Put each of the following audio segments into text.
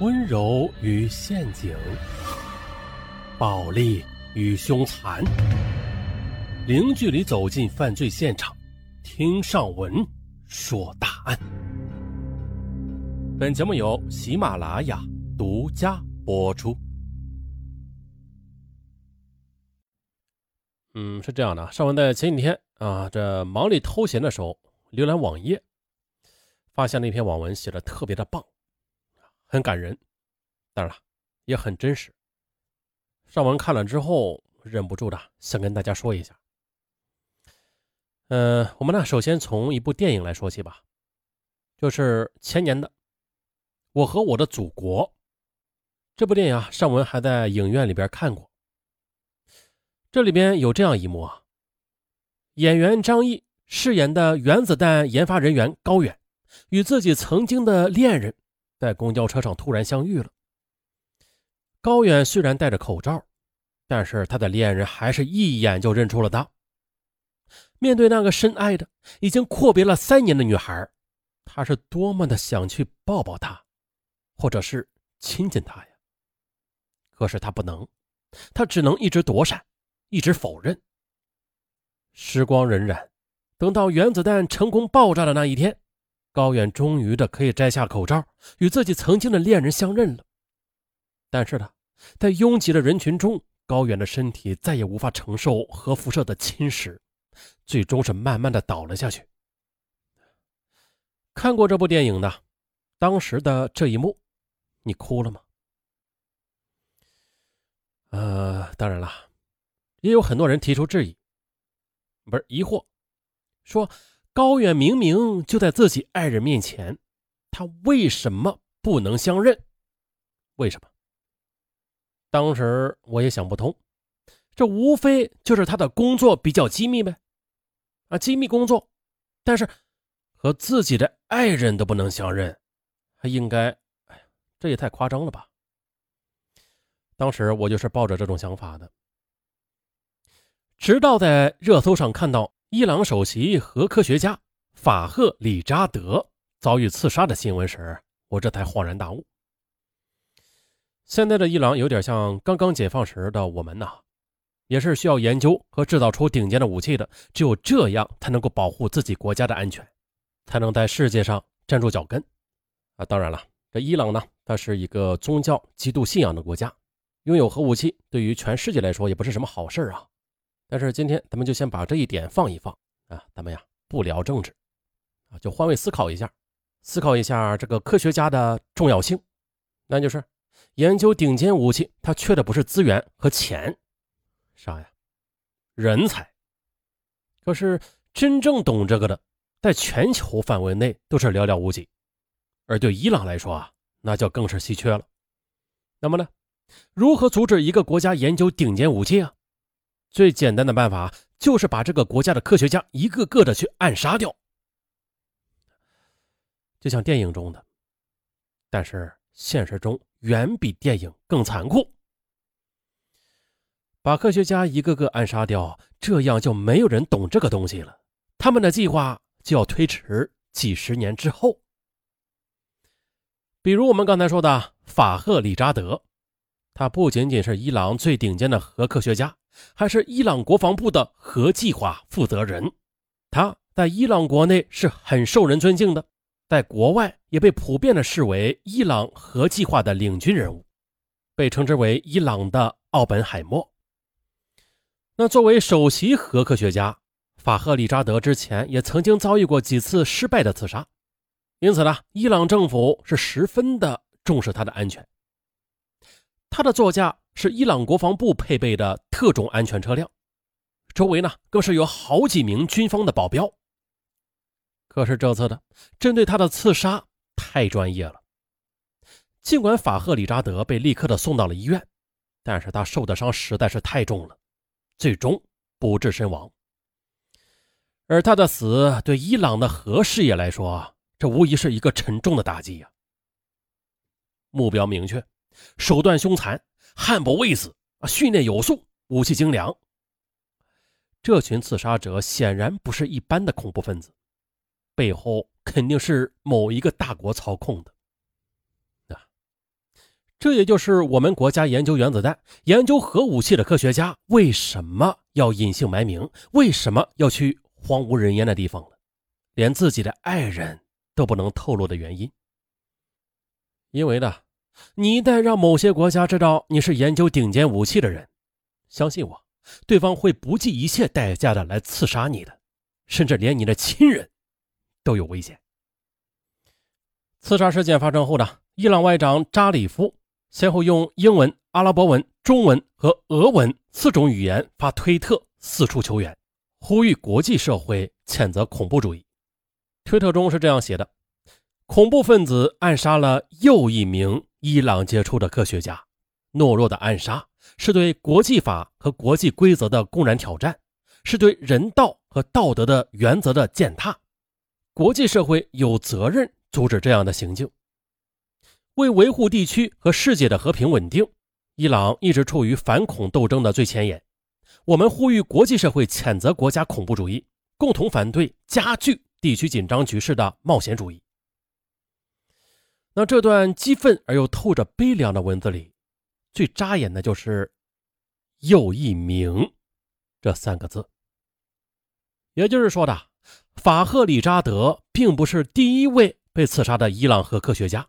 温柔与陷阱，暴力与凶残，零距离走进犯罪现场，听上文说大案。本节目由喜马拉雅独家播出。嗯，是这样的，上文在前几天啊，这忙里偷闲的时候，浏览网页，发现了一篇网文，写的特别的棒。很感人，当然了，也很真实。上文看了之后，忍不住的想跟大家说一下。嗯，我们呢，首先从一部电影来说起吧，就是前年的《我和我的祖国》这部电影啊，上文还在影院里边看过。这里边有这样一幕啊，演员张译饰演的原子弹研发人员高远，与自己曾经的恋人。在公交车上突然相遇了。高远虽然戴着口罩，但是他的恋人还是一眼就认出了他。面对那个深爱的、已经阔别了三年的女孩，他是多么的想去抱抱她，或者是亲近她呀！可是他不能，他只能一直躲闪，一直否认。时光荏苒，等到原子弹成功爆炸的那一天。高远终于的可以摘下口罩，与自己曾经的恋人相认了。但是呢，在拥挤的人群中，高远的身体再也无法承受核辐射的侵蚀，最终是慢慢的倒了下去。看过这部电影的，当时的这一幕，你哭了吗？呃，当然了，也有很多人提出质疑，不是疑惑，说。高远明明就在自己爱人面前，他为什么不能相认？为什么？当时我也想不通，这无非就是他的工作比较机密呗，啊，机密工作，但是和自己的爱人都不能相认，还应该，哎，这也太夸张了吧！当时我就是抱着这种想法的，直到在热搜上看到。伊朗首席核科学家法赫里扎德遭遇刺杀的新闻时，我这才恍然大悟。现在的伊朗有点像刚刚解放时的我们呐，也是需要研究和制造出顶尖的武器的。只有这样，才能够保护自己国家的安全，才能在世界上站住脚跟。啊，当然了，这伊朗呢，它是一个宗教极度信仰的国家，拥有核武器对于全世界来说也不是什么好事啊。但是今天咱们就先把这一点放一放啊，咱们呀不聊政治啊，就换位思考一下，思考一下这个科学家的重要性，那就是研究顶尖武器，他缺的不是资源和钱，啥呀？人才。可是真正懂这个的，在全球范围内都是寥寥无几，而对伊朗来说啊，那就更是稀缺了。那么呢，如何阻止一个国家研究顶尖武器啊？最简单的办法就是把这个国家的科学家一个个的去暗杀掉，就像电影中的，但是现实中远比电影更残酷。把科学家一个个暗杀掉，这样就没有人懂这个东西了，他们的计划就要推迟几十年之后。比如我们刚才说的法赫里扎德，他不仅仅是伊朗最顶尖的核科学家。还是伊朗国防部的核计划负责人，他在伊朗国内是很受人尊敬的，在国外也被普遍的视为伊朗核计划的领军人物，被称之为伊朗的奥本海默。那作为首席核科学家，法赫里扎德之前也曾经遭遇过几次失败的刺杀，因此呢，伊朗政府是十分的重视他的安全。他的座驾。是伊朗国防部配备的特种安全车辆，周围呢更是有好几名军方的保镖。可是这次的针对他的刺杀太专业了，尽管法赫里扎德被立刻的送到了医院，但是他受的伤实在是太重了，最终不治身亡。而他的死对伊朗的核事业来说，这无疑是一个沉重的打击呀。目标明确，手段凶残。悍不畏死！训练有素，武器精良。这群刺杀者显然不是一般的恐怖分子，背后肯定是某一个大国操控的。啊，这也就是我们国家研究原子弹、研究核武器的科学家为什么要隐姓埋名，为什么要去荒无人烟的地方了，连自己的爱人都不能透露的原因。因为呢，你一旦让某些国家知道你是研究顶尖武器的人，相信我，对方会不计一切代价的来刺杀你的，甚至连你的亲人都有危险。刺杀事件发生后呢伊朗外长扎里夫先后用英文、阿拉伯文、中文和俄文四种语言发推特四处求援，呼吁国际社会谴责恐怖主义。推特中是这样写的：“恐怖分子暗杀了又一名伊朗杰出的科学家，懦弱的暗杀是对国际法和国际规则的公然挑战，是对人道和道德的原则的践踏。国际社会有责任阻止这样的行径。”为维护地区和世界的和平稳定，伊朗一直处于反恐斗争的最前沿。我们呼吁国际社会谴责国家恐怖主义，共同反对加剧地区紧张局势的冒险主义。那这段激愤而又透着悲凉的文字里，最扎眼的就是“又一名”这三个字。也就是说的，法赫里扎德并不是第一位被刺杀的伊朗核科学家。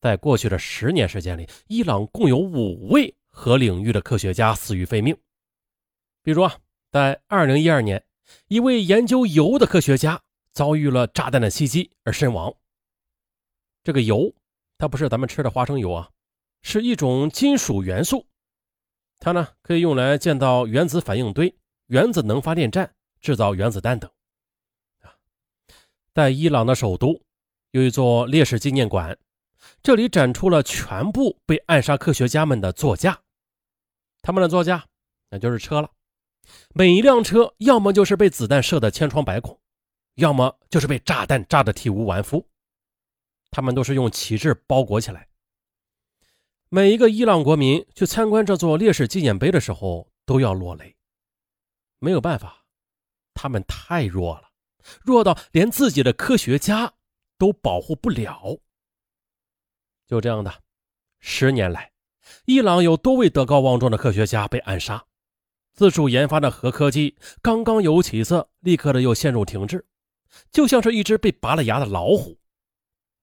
在过去的十年时间里，伊朗共有五位核领域的科学家死于非命。比如啊，在2012年，一位研究铀的科学家遭遇了炸弹的袭击而身亡。这个铀，它不是咱们吃的花生油啊，是一种金属元素，它呢可以用来建造原子反应堆、原子能发电站、制造原子弹等。在伊朗的首都，有一座烈士纪念馆。这里展出了全部被暗杀科学家们的座驾，他们的座驾那就是车了。每一辆车要么就是被子弹射得千疮百孔，要么就是被炸弹炸得体无完肤。他们都是用旗帜包裹起来。每一个伊朗国民去参观这座烈士纪念碑的时候都要落泪。没有办法，他们太弱了，弱到连自己的科学家都保护不了。就这样的，十年来，伊朗有多位德高望重的科学家被暗杀，自主研发的核科技刚刚有起色，立刻的又陷入停滞，就像是一只被拔了牙的老虎，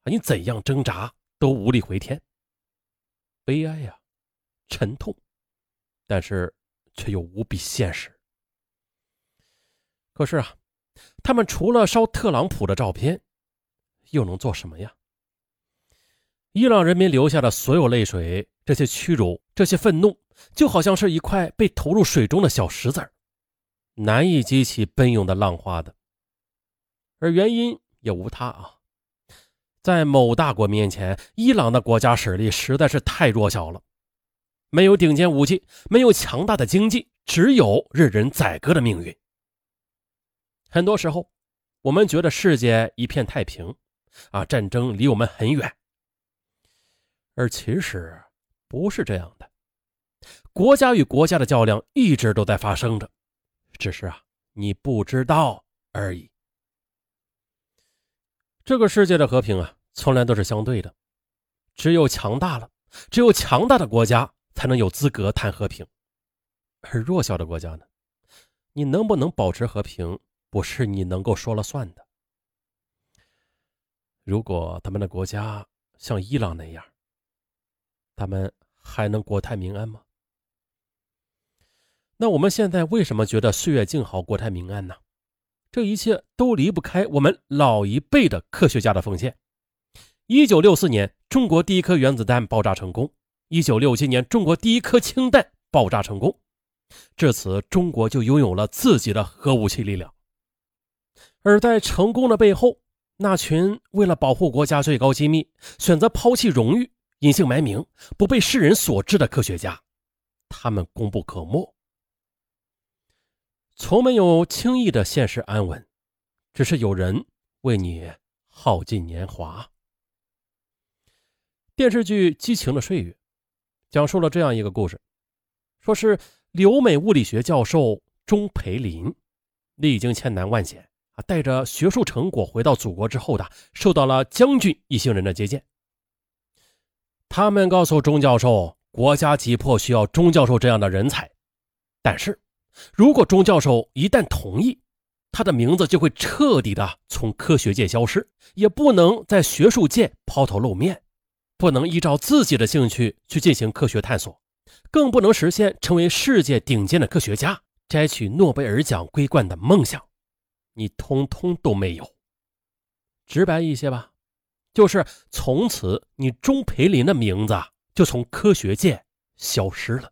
你怎样挣扎都无力回天。悲哀呀，沉痛，但是却又无比现实。可是啊，他们除了烧特朗普的照片，又能做什么呀？伊朗人民流下的所有泪水，这些屈辱，这些愤怒，就好像是一块被投入水中的小石子，难以激起奔涌的浪花的。而原因也无他啊，在某大国面前，伊朗的国家实力实在是太弱小了，没有顶尖武器，没有强大的经济，只有任人宰割的命运。很多时候，我们觉得世界一片太平，啊，战争离我们很远。而其实不是这样的，国家与国家的较量一直都在发生着，只是啊你不知道而已。这个世界的和平啊，从来都是相对的，只有强大了，只有强大的国家才能有资格谈和平，而弱小的国家呢，你能不能保持和平，不是你能够说了算的。如果他们的国家像伊朗那样，他们还能国泰民安吗？那我们现在为什么觉得岁月静好、国泰民安呢？这一切都离不开我们老一辈的科学家的奉献。一九六四年，中国第一颗原子弹爆炸成功；一九六七年，中国第一颗氢弹爆炸成功。至此，中国就拥有了自己的核武器力量。而在成功的背后，那群为了保护国家最高机密，选择抛弃荣誉。隐姓埋名、不被世人所知的科学家，他们功不可没。从没有轻易的现实安稳，只是有人为你耗尽年华。电视剧《激情的岁月》讲述了这样一个故事：说是留美物理学教授钟培林历经千难万险啊，带着学术成果回到祖国之后的，受到了将军一行人的接见。他们告诉钟教授，国家急迫需要钟教授这样的人才。但是，如果钟教授一旦同意，他的名字就会彻底的从科学界消失，也不能在学术界抛头露面，不能依照自己的兴趣去进行科学探索，更不能实现成为世界顶尖的科学家、摘取诺贝尔奖桂冠的梦想。你通通都没有。直白一些吧，就是从此你钟培林的名字就从科学界消失了。